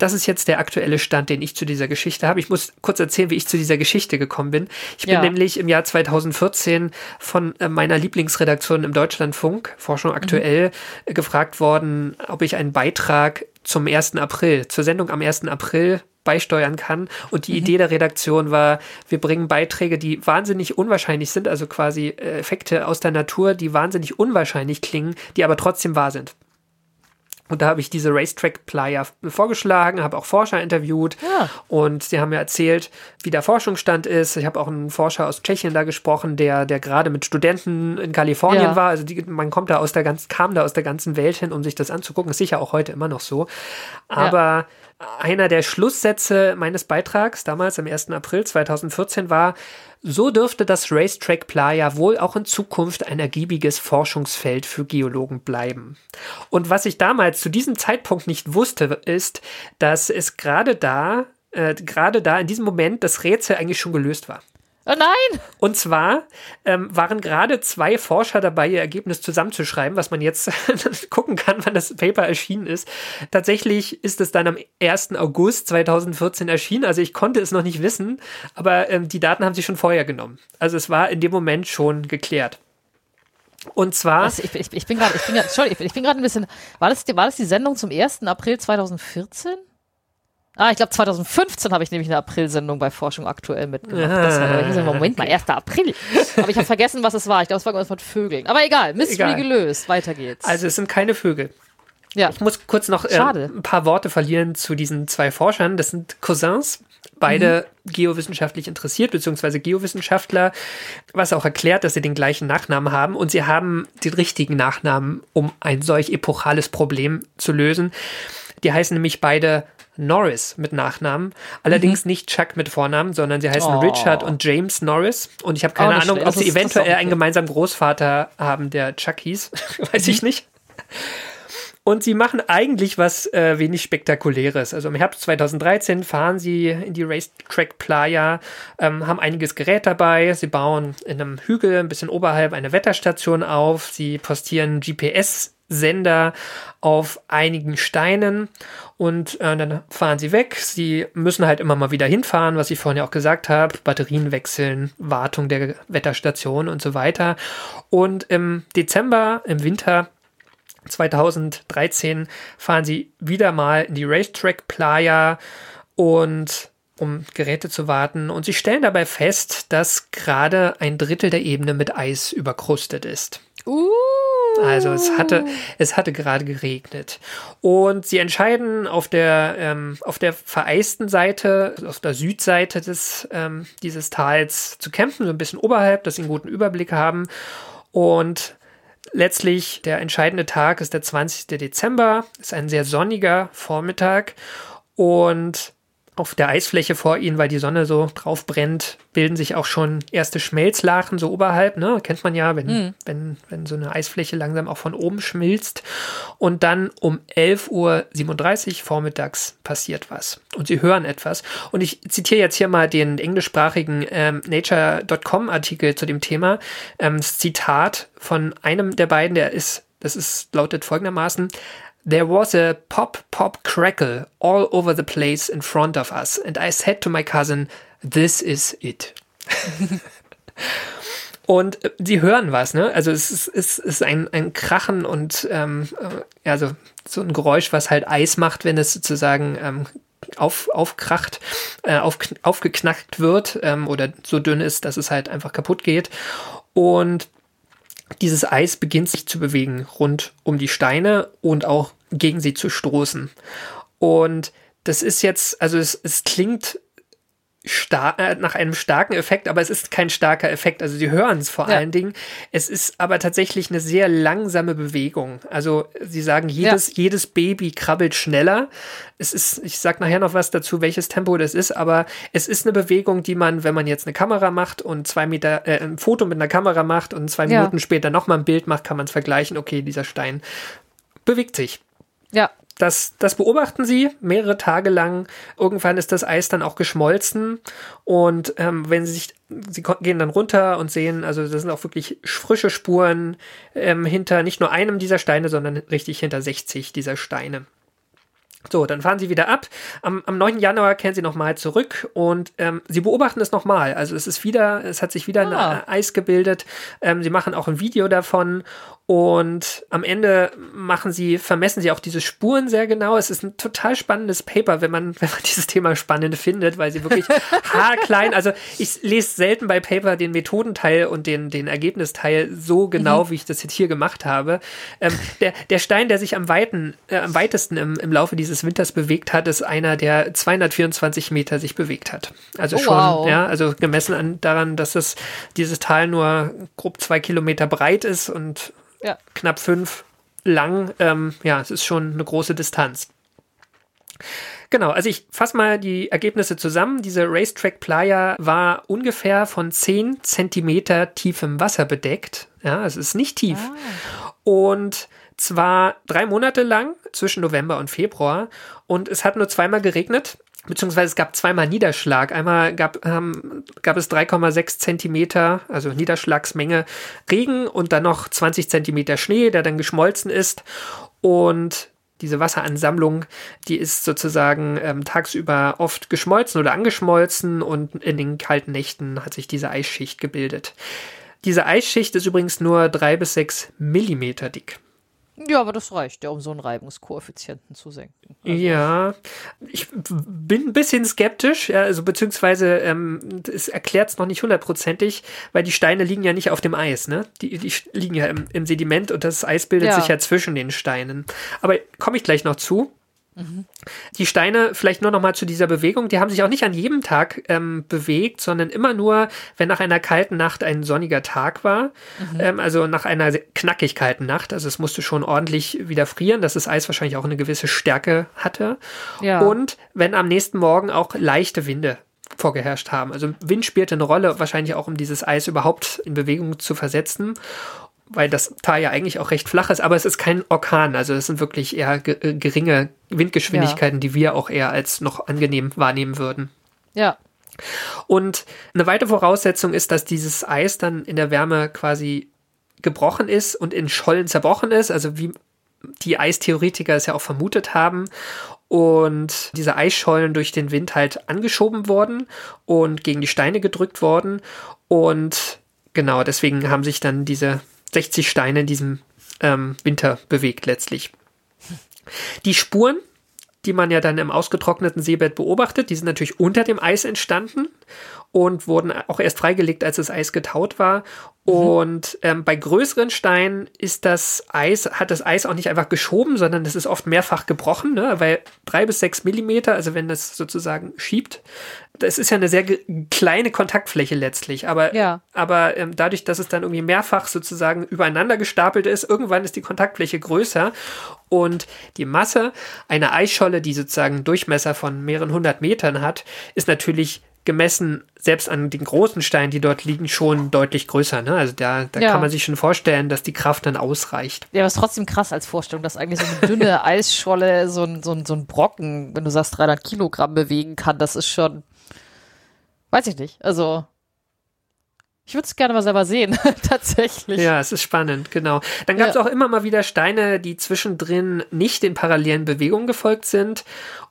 das ist jetzt der aktuelle Stand, den ich zu dieser Geschichte habe. Ich muss kurz erzählen, wie ich zu dieser Geschichte gekommen bin. Ich bin Ja. nämlich im Jahr 2014 von äh, meiner Lieblingsredaktion im Deutschlandfunk, Forschung aktuell, äh, gefragt worden, ob ich einen Beitrag zum 1. April, zur Sendung am 1. April beisteuern kann. Und die Idee der Redaktion war, wir bringen Beiträge, die wahnsinnig unwahrscheinlich sind, also quasi äh, Effekte aus der Natur, die wahnsinnig unwahrscheinlich klingen, die aber trotzdem wahr sind. Und da habe ich diese Racetrack-Playa vorgeschlagen, habe auch Forscher interviewt Ja. und sie haben mir erzählt, wie der Forschungsstand ist. Ich habe auch einen Forscher aus Tschechien da gesprochen, der, der gerade mit Studenten in Kalifornien Ja. war. Also die, man kommt da aus der ganzen, kam da aus der ganzen Welt hin, um sich das anzugucken. Ist sicher auch heute immer noch so. Aber einer der Schlusssätze meines Beitrags damals am 1. April 2014 war, so dürfte das Racetrack Playa wohl auch in Zukunft ein ergiebiges Forschungsfeld für Geologen bleiben. Und was ich damals zu diesem Zeitpunkt nicht wusste, ist, dass es gerade da, äh, gerade da in diesem Moment das Rätsel eigentlich schon gelöst war. Oh nein! Und zwar ähm, waren gerade zwei Forscher dabei, ihr Ergebnis zusammenzuschreiben, was man jetzt <laughs> gucken kann, wann das Paper erschienen ist. Tatsächlich ist es dann am 1. August 2014 erschienen. Also ich konnte es noch nicht wissen, aber ähm, die Daten haben sie schon vorher genommen. Also es war in dem Moment schon geklärt. Und zwar. Was, ich, ich, ich bin gerade, ich bin gerade, ich bin gerade ein bisschen. War das, war das die Sendung zum 1. April 2014? Ah, ich glaube 2015 habe ich nämlich eine April-Sendung bei Forschung aktuell mitgemacht. Ah, das war, <laughs> ich so, Moment mal, 1. April. Aber ich habe vergessen, was es war. Ich glaube, es war irgendwas mit Vögeln. Aber egal, Mystery Egal. gelöst. Weiter geht's. Also es sind keine Vögel. ja. Ich muss kurz noch äh, ein paar Worte verlieren zu diesen zwei Forschern. Das sind Cousins, beide geowissenschaftlich interessiert, beziehungsweise Geowissenschaftler, was auch erklärt, dass sie den gleichen Nachnamen haben. Und sie haben den richtigen Nachnamen, um ein solch epochales Problem zu lösen. Die heißen nämlich beide Norris mit Nachnamen. Allerdings nicht Chuck mit Vornamen, sondern sie heißen Oh. Richard und James Norris. Und ich habe keine nicht Ahnung, schlecht. ob sie eventuell auch einen okay. gemeinsamen Großvater haben, der Chuck hieß. <laughs> Weiß ich nicht. Und sie machen eigentlich was äh, wenig Spektakuläres. Also im Herbst 2013 fahren sie in die Racetrack Playa, ähm, haben einiges Gerät dabei. Sie bauen in einem Hügel ein bisschen oberhalb eine Wetterstation auf. Sie postieren GPS-Sender auf einigen Steinen und äh, dann fahren sie weg. Sie müssen halt immer mal wieder hinfahren, was ich vorhin ja auch gesagt habe. Batterien wechseln, Wartung der Wetterstation und so weiter. Und im Dezember, im Winter 2013 fahren sie wieder mal in die Racetrack Playa und um Geräte zu warten und sie stellen dabei fest, dass gerade ein Drittel der Ebene mit Eis überkrustet ist. Uh. Also es hatte, es hatte gerade geregnet. Und sie entscheiden auf der, ähm, auf der vereisten Seite, auf der Südseite des, ähm, dieses Tals zu campen, so ein bisschen oberhalb, dass sie einen guten Überblick haben. Und letztlich der entscheidende Tag ist der 20. Dezember, ist ein sehr sonniger Vormittag und auf der Eisfläche vor ihnen, weil die Sonne so drauf brennt, bilden sich auch schon erste Schmelzlachen so oberhalb, ne? Kennt man ja, wenn, wenn, wenn so eine Eisfläche langsam auch von oben schmilzt. Und dann um 11.37 Uhr vormittags passiert was. Und sie hören etwas. Und ich zitiere jetzt hier mal den englischsprachigen ähm, Nature.com-Artikel zu dem Thema. Ähm, das Zitat von einem der beiden, der ist, das ist, lautet folgendermaßen. There was a pop, pop, crackle all over the place in front of us, and I said to my cousin, This is it. <laughs> Und äh, sie hören was, ne? Also es ist, es ist ein, ein Krachen und ähm, äh, also so ein Geräusch, was halt Eis macht, wenn es sozusagen ähm, auf, aufkracht, äh, auf, aufgeknackt wird ähm, oder so dünn ist, dass es halt einfach kaputt geht. Und dieses Eis beginnt sich zu bewegen rund um die Steine und auch gegen sie zu stoßen. Und das ist jetzt, also es, es klingt star äh, nach einem starken Effekt, aber es ist kein starker Effekt. Also sie hören es vor Ja. allen Dingen. Es ist aber tatsächlich eine sehr langsame Bewegung. Also sie sagen, jedes, jedes Baby krabbelt schneller. Es ist, ich sag nachher noch was dazu, welches Tempo das ist, aber es ist eine Bewegung, die man, wenn man jetzt eine Kamera macht und zwei Meter, äh, ein Foto mit einer Kamera macht und zwei Ja. Minuten später nochmal ein Bild macht, kann man es vergleichen. Okay, dieser Stein bewegt sich. Ja. Das, das beobachten sie mehrere Tage lang. Irgendwann ist das Eis dann auch geschmolzen. Und ähm, wenn sie sich, sie gehen dann runter und sehen, also das sind auch wirklich frische Spuren ähm, hinter nicht nur einem dieser Steine, sondern richtig hinter 60 dieser Steine. So, dann fahren sie wieder ab. Am, am 9. Januar kehren sie nochmal zurück und ähm, sie beobachten es nochmal. Also es ist wieder, es hat sich wieder Ah. ein Eis gebildet. Ähm, sie machen auch ein Video davon und am Ende machen sie, vermessen sie auch diese Spuren sehr genau. Es ist ein total spannendes Paper, wenn man, <laughs> wenn man dieses Thema spannend findet, weil sie wirklich <laughs> haarklein, also ich lese selten bei Paper den Methodenteil und den, den Ergebnisteil so genau, wie ich das jetzt hier gemacht habe. Ähm, der, der Stein, der sich am, weiten, äh, am weitesten im, im Laufe dieses Winters bewegt hat, ist einer, der 224 Meter sich bewegt hat. Also Oh, schon, wow. ja, also gemessen an, daran, dass es dieses Tal nur grob zwei Kilometer breit ist und Ja. knapp fünf lang. Ähm, ja, es ist schon eine große Distanz. Genau, also ich fasse mal die Ergebnisse zusammen. Diese Racetrack Playa war ungefähr von 10 Zentimeter tiefem Wasser bedeckt. Ja, es ist nicht tief. Ah. Und zwar drei Monate lang zwischen November und Februar. Und es hat nur zweimal geregnet beziehungsweise es gab zweimal Niederschlag. Einmal gab, ähm, gab es 3,6 Zentimeter, also Niederschlagsmenge Regen und dann noch 20 Zentimeter Schnee, der dann geschmolzen ist. Und diese Wasseransammlung, die ist sozusagen ähm, tagsüber oft geschmolzen oder angeschmolzen und in den kalten Nächten hat sich diese Eisschicht gebildet. Diese Eisschicht ist übrigens nur drei bis sechs Millimeter dick. Ja, aber das reicht ja, um so einen Reibungskoeffizienten zu senken. Ja, ich bin ein bisschen skeptisch, also beziehungsweise ähm, es erklärt es noch nicht hundertprozentig, weil die Steine liegen ja nicht auf dem Eis, ne? Die, die liegen ja im, im Sediment und das Eis bildet Ja. sich ja zwischen den Steinen. Aber komme ich gleich noch zu. Die Steine, vielleicht nur noch mal zu dieser Bewegung, die haben sich auch nicht an jedem Tag ähm, bewegt, sondern immer nur, wenn nach einer kalten Nacht ein sonniger Tag war. Ähm, also nach einer knackig kalten Nacht. Also es musste schon ordentlich wieder frieren, dass das Eis wahrscheinlich auch eine gewisse Stärke hatte. Ja. Und wenn am nächsten Morgen auch leichte Winde vorgeherrscht haben. Also Wind spielte eine Rolle, wahrscheinlich auch um dieses Eis überhaupt in Bewegung zu versetzen weil das Tal ja eigentlich auch recht flach ist, aber es ist kein Orkan. Also es sind wirklich eher ge äh, geringe Windgeschwindigkeiten, die wir auch eher als noch angenehm wahrnehmen würden. Ja. Und eine weitere Voraussetzung ist, dass dieses Eis dann in der Wärme quasi gebrochen ist und in Schollen zerbrochen ist, also wie die Eistheoretiker es ja auch vermutet haben. Und diese Eisschollen durch den Wind halt angeschoben worden und gegen die Steine gedrückt worden. Und genau, deswegen haben sich dann diese 60 Steine in diesem ähm, Winter bewegt letztlich. Die Spuren, die man ja dann im ausgetrockneten Seebett beobachtet, die sind natürlich unter dem Eis entstanden und wurden auch erst freigelegt, als das Eis getaut war. Und ähm, bei größeren Steinen ist das Eis, hat das Eis auch nicht einfach geschoben, sondern das ist oft mehrfach gebrochen, ne? weil drei bis sechs Millimeter, also wenn das sozusagen schiebt, das ist ja eine sehr kleine Kontaktfläche letztlich, aber, Ja. aber ähm, dadurch, dass es dann irgendwie mehrfach sozusagen übereinander gestapelt ist, irgendwann ist die Kontaktfläche größer und die Masse einer Eisscholle, die sozusagen einen Durchmesser von mehreren hundert Metern hat, ist natürlich gemessen selbst an den großen Steinen, die dort liegen, schon deutlich größer. Ne? Also da, da Ja. kann man sich schon vorstellen, dass die Kraft dann ausreicht. Ja, aber es ist trotzdem krass als Vorstellung, dass eigentlich so eine dünne <laughs> Eisscholle, so ein, so, ein, so ein Brocken, wenn du sagst 300 Kilogramm bewegen kann, das ist schon, weiß ich nicht. Also, ich würde es gerne mal selber sehen, <laughs> tatsächlich. Ja, es ist spannend, genau. Dann gab es Ja. auch immer mal wieder Steine, die zwischendrin nicht den parallelen Bewegungen gefolgt sind.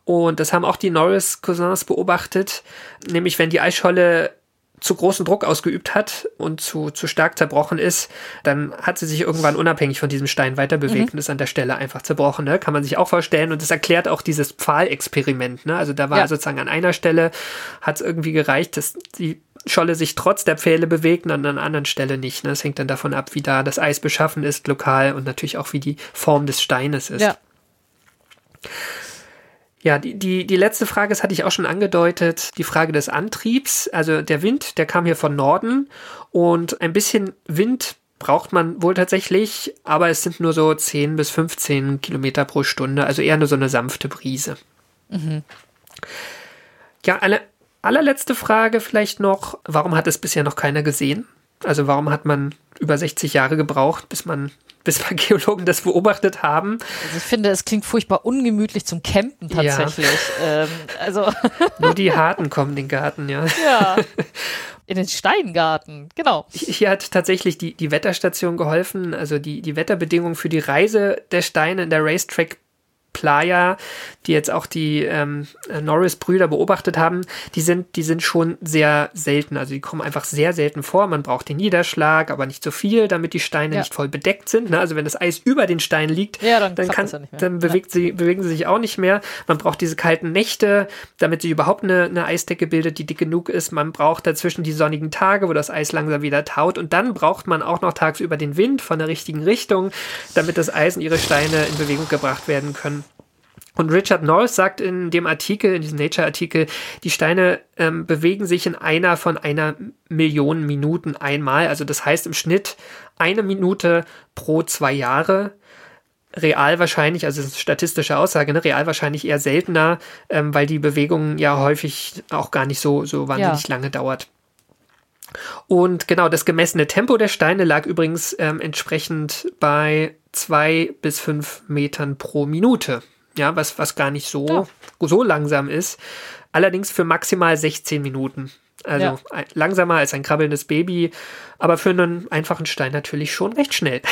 Und das haben auch die Norris-Cousins beobachtet. Nämlich, wenn die Eisscholle zu großen Druck ausgeübt hat und zu, zu stark zerbrochen ist, dann hat sie sich irgendwann unabhängig von diesem Stein weiter bewegt und ist an der Stelle einfach zerbrochen. Ne? Kann man sich auch vorstellen. Und das erklärt auch dieses Pfahlexperiment. Ne? Also da war Ja. sozusagen an einer Stelle hat es irgendwie gereicht, dass die Scholle sich trotz der Pfähle bewegt und an einer anderen Stelle nicht. Ne? Das hängt dann davon ab, wie da das Eis beschaffen ist, lokal und natürlich auch, wie die Form des Steines ist. Ja. Ja, die, die, die letzte Frage, das hatte ich auch schon angedeutet, die Frage des Antriebs. Also der Wind, der kam hier von Norden und ein bisschen Wind braucht man wohl tatsächlich, aber es sind nur so 10 bis 15 Kilometer pro Stunde, also eher nur so eine sanfte Brise. Ja, alle, allerletzte Frage vielleicht noch, warum hat es bisher noch keiner gesehen? Also warum hat man über 60 Jahre gebraucht, bis man <laughs> bis mal Geologen das beobachtet haben? Also ich finde, es klingt furchtbar ungemütlich zum Campen Ja. tatsächlich. Ähm, also, <laughs> Nur die Harten <laughs> kommen in den Garten, ja. ja. In den Steingarten, genau. Hier hat tatsächlich die, die Wetterstation geholfen, also die, die Wetterbedingungen für die Reise der Steine in der Racetrack Playa, die jetzt auch die ähm, Norris-Brüder beobachtet haben, die sind, die sind schon sehr selten. Also die kommen einfach sehr selten vor. Man braucht den Niederschlag, aber nicht so viel, damit die Steine Ja. nicht voll bedeckt sind. Ne? Also wenn das Eis über den Steinen liegt, Ja, dann dann, kann, ja dann bewegt sie, bewegen sie sich auch nicht mehr. Man braucht diese kalten Nächte, damit sich überhaupt eine, eine Eisdecke bildet, die dick genug ist. Man braucht dazwischen die sonnigen Tage, wo das Eis langsam wieder taut. Und dann braucht man auch noch tagsüber den Wind von der richtigen Richtung, damit das Eis und ihre Steine in Bewegung gebracht werden können. Und Richard Norris sagt in dem Artikel, in diesem Nature-Artikel, die Steine ähm, bewegen sich in einer von einer Million Minuten einmal. Also das heißt im Schnitt eine Minute pro zwei Jahre. real wahrscheinlich, also das ist eine statistische Aussage, ne, real wahrscheinlich eher seltener, ähm, weil die Bewegung ja häufig auch gar nicht so, so wahnsinnig Ja. lange dauert. Und genau, das gemessene Tempo der Steine lag übrigens ähm, entsprechend bei zwei bis fünf Metern pro Minute. Ja, was, was gar nicht so, so langsam ist. Allerdings für maximal 16 Minuten. Also Ja. langsamer als ein krabbelndes Baby, aber für einen einfachen Stein natürlich schon recht schnell.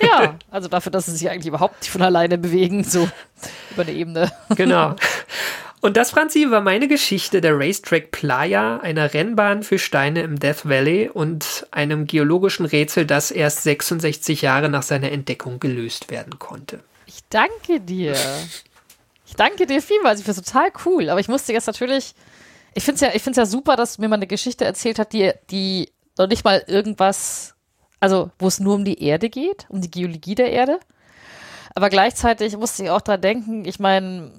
Ja, <laughs> also dafür, dass sie sich eigentlich überhaupt nicht von alleine bewegen, so <laughs> über eine Ebene. Genau. <laughs> Und das, Franzi, war meine Geschichte der Racetrack Playa, einer Rennbahn für Steine im Death Valley und einem geologischen Rätsel, das erst 66 Jahre nach seiner Entdeckung gelöst werden konnte. Ich danke dir. Ich danke dir vielmals. Ich finde es total cool. Aber ich musste jetzt natürlich. Ich finde es ja, ja super, dass mir mal eine Geschichte erzählt hat, die, die noch nicht mal irgendwas. Also, wo es nur um die Erde geht, um die Geologie der Erde. Aber gleichzeitig musste ich auch dran denken, ich meine,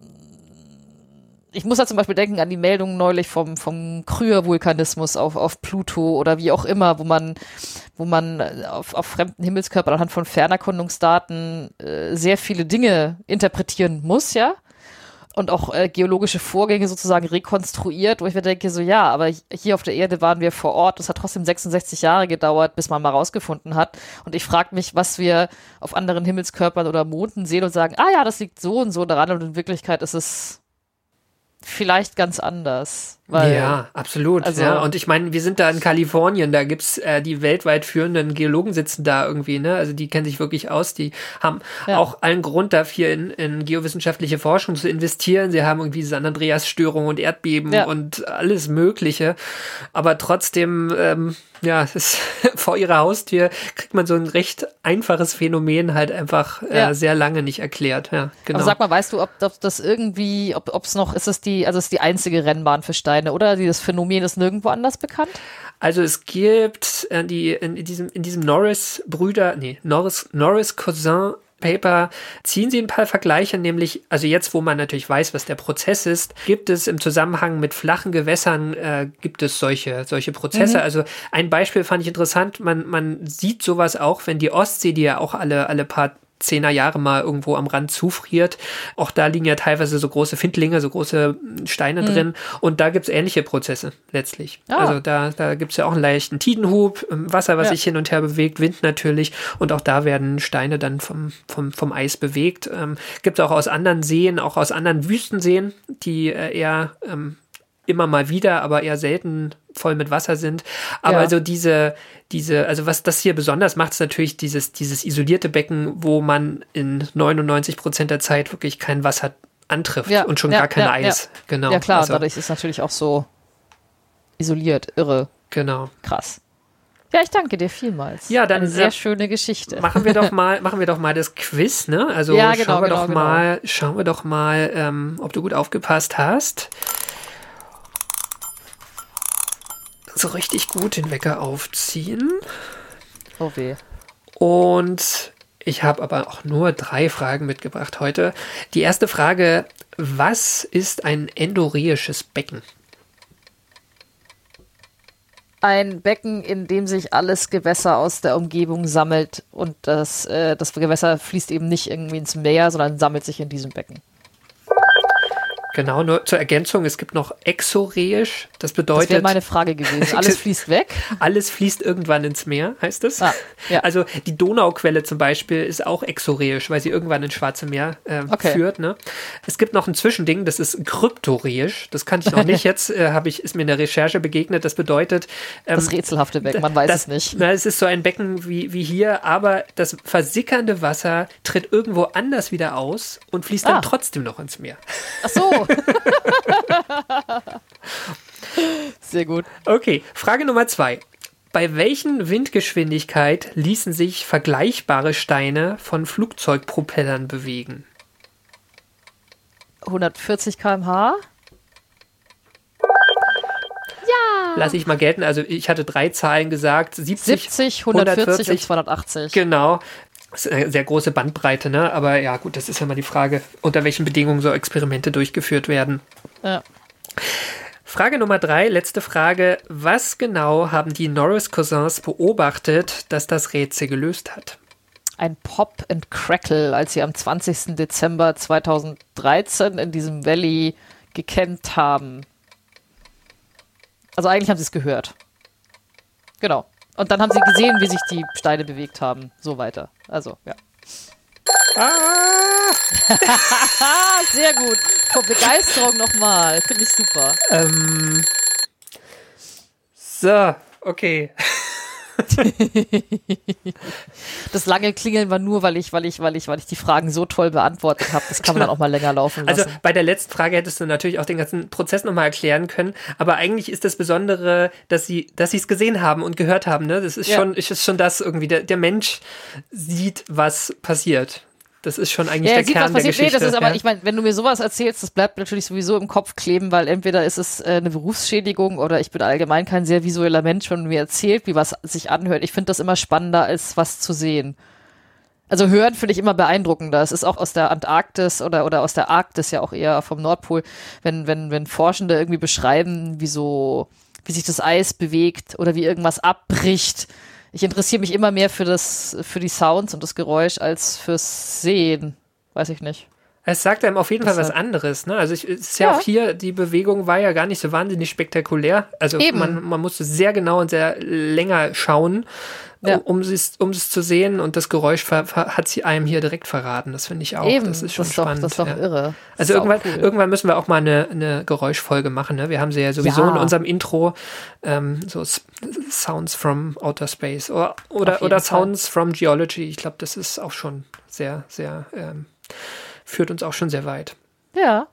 ich muss da zum Beispiel denken an die Meldung neulich vom, vom Krüher-Vulkanismus auf, auf Pluto oder wie auch immer, wo man, wo man äh, auf, auf fremden Himmelskörpern anhand von Fernerkundungsdaten äh, sehr viele Dinge interpretieren muss, ja. Und auch äh, geologische Vorgänge sozusagen rekonstruiert, wo ich mir denke, so ja, aber hier auf der Erde waren wir vor Ort. Das hat trotzdem 66 Jahre gedauert, bis man mal rausgefunden hat. Und ich frage mich, was wir auf anderen Himmelskörpern oder Monden sehen und sagen, ah ja, das liegt so und so daran. Und in Wirklichkeit ist es vielleicht ganz anders. Weil, ja, absolut. also- ja. Und ich meine, wir sind da in Kalifornien, da gibt's äh, die weltweit führenden Geologen sitzen da irgendwie, ne? Also die kennen sich wirklich aus, die haben Ja. auch allen Grund dafür, in, in geowissenschaftliche Forschung zu investieren. Sie haben irgendwie San Andreas-Störungen und Erdbeben Ja. und alles Mögliche. Aber trotzdem, ähm, ja, es ist <laughs> vor ihrer Haustür kriegt man so ein recht einfaches Phänomen halt einfach äh, Ja. sehr lange nicht erklärt. Ja, genau. Aber sag mal, weißt du, ob, ob das irgendwie, ob es noch, ist es die, also es ist die einzige Rennbahn für Steine, oder? Dieses Phänomen ist nirgendwo anders bekannt? Also es gibt äh, die in, in diesem in diesem Norris Brüder, nee, Norris Norris Cousin Paper ziehen sie ein paar Vergleiche, nämlich, also jetzt, wo man natürlich weiß, was der Prozess ist, gibt es im Zusammenhang mit flachen Gewässern, äh, gibt es solche, solche Prozesse. Also ein Beispiel fand ich interessant, man, man sieht sowas auch, wenn die Ostsee, die ja auch alle, alle paar zehner Jahre mal irgendwo am Rand zufriert. Auch da liegen ja teilweise so große Findlinge, so große Steine drin. Und da gibt's ähnliche Prozesse letztlich. Ah. Also da, da gibt's ja auch einen leichten Tidenhub, ähm, Wasser, was Ja. sich hin und her bewegt, Wind natürlich. Und auch da werden Steine dann vom, vom, vom Eis bewegt. Ähm, gibt's auch aus anderen Seen, auch aus anderen Wüstenseen, die äh, eher ähm, immer mal wieder, aber eher selten voll mit Wasser sind. Aber Ja. also diese, diese, also was das hier besonders macht, ist natürlich dieses, dieses isolierte Becken, wo man in 99 Prozent der Zeit wirklich kein Wasser antrifft Ja, und schon ja, gar kein Eis. Genau. ja klar, Also, dadurch ist es natürlich auch so isoliert, irre, genau. krass. Ja, ich danke dir vielmals. Ja, dann, Eine sehr äh, schöne Geschichte. Machen wir doch <laughs> mal, machen wir doch mal das Quiz, ne? Also Ja, genau, schauen wir genau, doch genau. mal, schauen wir doch mal, ähm, ob du gut aufgepasst hast. So richtig gut den Wecker aufziehen. Oh weh. Und ich habe aber auch nur drei Fragen mitgebracht heute. Die erste Frage, was ist ein endoreisches Becken? Ein Becken, in dem sich alles Gewässer aus der Umgebung sammelt und das, äh, das Gewässer fließt eben nicht irgendwie ins Meer, sondern sammelt sich in diesem Becken. Genau, nur zur Ergänzung, es gibt noch exoreisch. Das Das wäre bedeutet, meine Frage gewesen. <laughs> Alles fließt weg. alles fließt irgendwann ins Meer, heißt es. Ah, ja. Also die Donauquelle zum Beispiel ist auch exoreisch, weil sie irgendwann ins Schwarze Meer äh, Okay. führt. Ne? Es gibt noch ein Zwischending, das ist kryptoreisch. Das kann ich noch nicht. <laughs> Jetzt äh, habe ich ist mir in der Recherche begegnet. Das bedeutet ähm, Das rätselhafte Becken, man weiß das, es nicht. Na, es ist so ein Becken wie, wie hier, aber das versickernde Wasser tritt irgendwo anders wieder aus und fließt dann Ah. trotzdem noch ins Meer. Ach so. <laughs> Sehr gut. Okay, Frage Nummer zwei. Bei welchen Windgeschwindigkeit ließen sich vergleichbare Steine von Flugzeugpropellern bewegen? 140 km/h. Lass ich mal gelten. Also ich hatte drei Zahlen gesagt. 70, 70, 140 und 280. Genau. Das ist eine sehr große Bandbreite, ne? Aber ja, gut, das ist ja mal die Frage, unter welchen Bedingungen so Experimente durchgeführt werden. Ja. Frage Nummer drei, letzte Frage. Was genau haben die Norris Cousins beobachtet, dass das Rätsel gelöst hat? ein Pop and Crackle, als sie am 20. Dezember 2013 in diesem Valley gekämmt haben. Also eigentlich haben sie es gehört. Genau. Und dann haben sie gesehen, wie sich die Steine bewegt haben. So weiter. Also, ja. Ah! <laughs> Sehr gut. Vor Begeisterung nochmal. Finde ich super. Ähm, so, okay. <laughs> das lange Klingeln war nur, weil ich, weil ich, weil ich, weil ich die Fragen so toll beantwortet habe. Das kann man dann auch mal länger laufen also lassen. Also bei der letzten Frage hättest du natürlich auch den ganzen Prozess nochmal erklären können. Aber eigentlich ist das Besondere, dass sie, dass sie es gesehen haben und gehört haben. Ne? Das ist ja. schon, ist schon das irgendwie. Der, der Mensch sieht, was passiert. Das ist schon eigentlich ja, der Kern der Geschichte. Nee, das ist aber, ja. ich meine, wenn du mir sowas erzählst, das bleibt natürlich sowieso im Kopf kleben, weil entweder ist es äh, eine Berufsschädigung oder ich bin allgemein kein sehr visueller Mensch, wenn du mir erzählt, wie was sich anhört. Ich finde das immer spannender, als was zu sehen. Also hören finde ich immer beeindruckender. Es ist auch aus der Antarktis oder, oder aus der Arktis ja auch eher vom Nordpol, wenn, wenn, wenn Forschende irgendwie beschreiben, wie so, wie sich das Eis bewegt oder wie irgendwas abbricht ich interessiere mich immer mehr für das, für die Sounds und das Geräusch als fürs Sehen. Weiß ich nicht. Es sagt einem auf jeden Fall was anderes. Ne? Also ich, es ist ja, ja, auch hier, die Bewegung war ja gar nicht so wahnsinnig spektakulär. Also man, man musste sehr genau und sehr länger schauen ja. um, es, um es zu sehen und das Geräusch hat sie einem hier direkt verraten. Das finde ich auch. Eben, das ist schon das ist spannend. Doch, das ist doch ja. irre. also irgendwann, cool. irgendwann müssen wir auch mal eine, eine Geräuschfolge machen. Ne? Wir haben sie ja sowieso in unserem Intro ähm, so Sounds from Outer Space oder, oder, oder Sounds from Geology. Ich glaube, das ist auch schon sehr, sehr, ähm, führt uns auch schon sehr weit. Ja,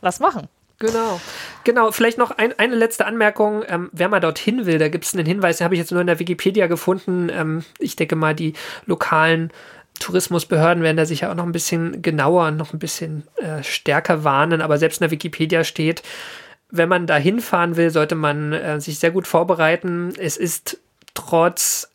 lass machen. Genau. Genau, vielleicht noch ein, eine letzte Anmerkung. Ähm, wer mal dorthin will, da gibt es einen Hinweis, den habe ich jetzt nur in der Wikipedia gefunden. Ähm, ich denke mal, die lokalen Tourismusbehörden werden da sicher auch noch ein bisschen genauer, noch ein bisschen äh, stärker warnen. Aber selbst in der Wikipedia steht, wenn man da hinfahren will, sollte man äh, sich sehr gut vorbereiten. Es ist trotz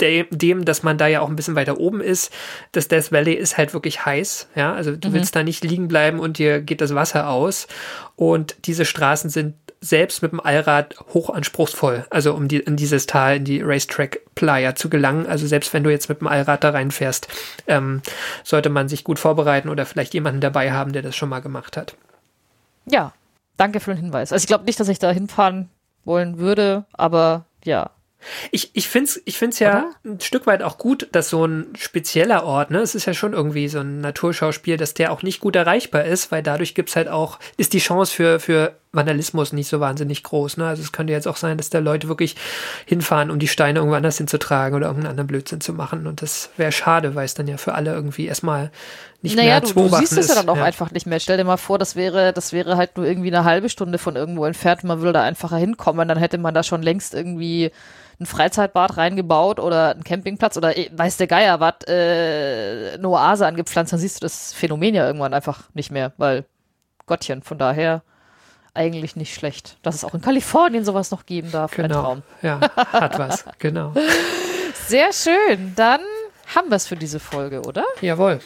dem, dass man da ja auch ein bisschen weiter oben ist. Das Death Valley ist halt wirklich heiß. Ja, also du mhm. willst da nicht liegen bleiben und dir geht das Wasser aus. Und diese Straßen sind selbst mit dem Allrad hochanspruchsvoll. Also um die, in dieses Tal, in die Racetrack Playa zu gelangen. Also selbst wenn du jetzt mit dem Allrad da reinfährst, ähm, sollte man sich gut vorbereiten oder vielleicht jemanden dabei haben, der das schon mal gemacht hat. Ja, danke für den Hinweis. Also ich glaube nicht, dass ich da hinfahren wollen würde, aber ja, ich, ich finde es ich find's ja Oder? ein Stück weit auch gut, dass so ein spezieller Ort, ne, es ist ja schon irgendwie so ein Naturschauspiel, dass der auch nicht gut erreichbar ist, weil dadurch gibt es halt auch, ist die Chance für, für Vandalismus nicht so wahnsinnig groß. Ne? Also es könnte jetzt auch sein, dass da Leute wirklich hinfahren, um die Steine irgendwo anders hinzutragen oder irgendeinen anderen Blödsinn zu machen. Und das wäre schade, weil es dann ja für alle irgendwie erstmal nicht naja, mehr du, zu beobachten du siehst es ja dann auch ja. einfach nicht mehr. Stell dir mal vor, das wäre, das wäre halt nur irgendwie eine halbe Stunde von irgendwo entfernt. Man würde da einfacher hinkommen, dann hätte man da schon längst irgendwie ein Freizeitbad reingebaut oder einen Campingplatz oder äh, weiß der Geier was, äh, eine Oase angepflanzt, dann siehst du das Phänomen ja irgendwann einfach nicht mehr, weil Gottchen, von daher eigentlich nicht schlecht, dass es auch in Kalifornien sowas noch geben darf. Genau. Ein Traum. Ja, hat was, <laughs> genau. Sehr schön. Dann haben wir es für diese Folge, oder? Jawohl.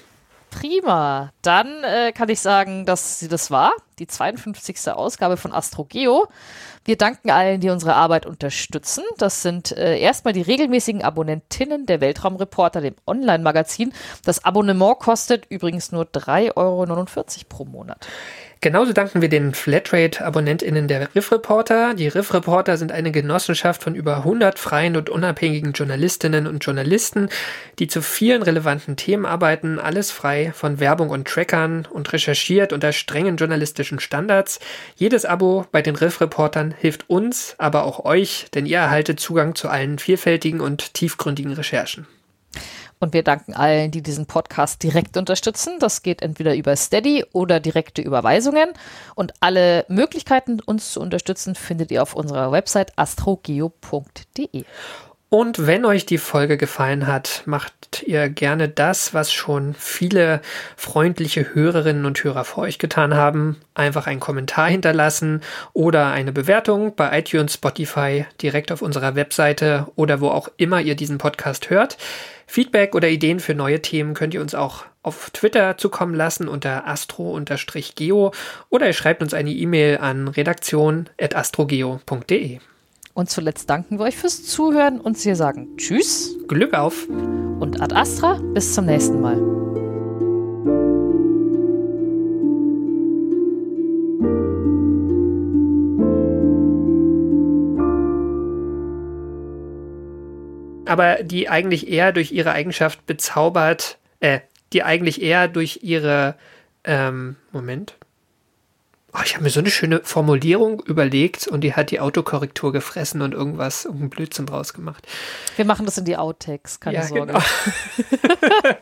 Prima. Dann äh, kann ich sagen, dass sie das war. Die 52. Ausgabe von AstroGeo. Wir danken allen, die unsere Arbeit unterstützen. Das sind äh, erstmal die regelmäßigen Abonnentinnen der Weltraumreporter, dem Online-Magazin. Das Abonnement kostet übrigens nur 3,49 Euro pro Monat. Genauso danken wir den Flatrate-AbonnentInnen der Riff Reporter. Die Riff Reporter sind eine Genossenschaft von über 100 freien und unabhängigen Journalistinnen und Journalisten, die zu vielen relevanten Themen arbeiten, alles frei von Werbung und Trackern und recherchiert unter strengen journalistischen Standards. Jedes Abo bei den Riff Reportern hilft uns, aber auch euch, denn ihr erhaltet Zugang zu allen vielfältigen und tiefgründigen Recherchen. Und wir danken allen, die diesen Podcast direkt unterstützen. Das geht entweder über Steady oder direkte Überweisungen. Und alle Möglichkeiten, uns zu unterstützen, findet ihr auf unserer Website astrogeo.de. Und wenn euch die Folge gefallen hat, macht ihr gerne das, was schon viele freundliche Hörerinnen und Hörer vor euch getan haben. Einfach einen Kommentar hinterlassen oder eine Bewertung bei iTunes, Spotify, direkt auf unserer Webseite oder wo auch immer ihr diesen Podcast hört. Feedback oder Ideen für neue Themen könnt ihr uns auch auf Twitter zukommen lassen unter astro-geo oder ihr schreibt uns eine E-Mail an redaktion.astrogeo.de. Und zuletzt danken wir euch fürs Zuhören und wir sagen Tschüss Glück auf. und Ad Astra. Bis zum nächsten Mal. aber die eigentlich eher durch ihre Eigenschaft bezaubert, äh, die eigentlich eher durch ihre, ähm, Moment. Oh, ich habe mir so eine schöne Formulierung überlegt und die hat die Autokorrektur gefressen und irgendwas, irgendeinen Blödsinn draus gemacht. Wir machen das in die Outtakes, keine ja, Sorge. genau. <laughs>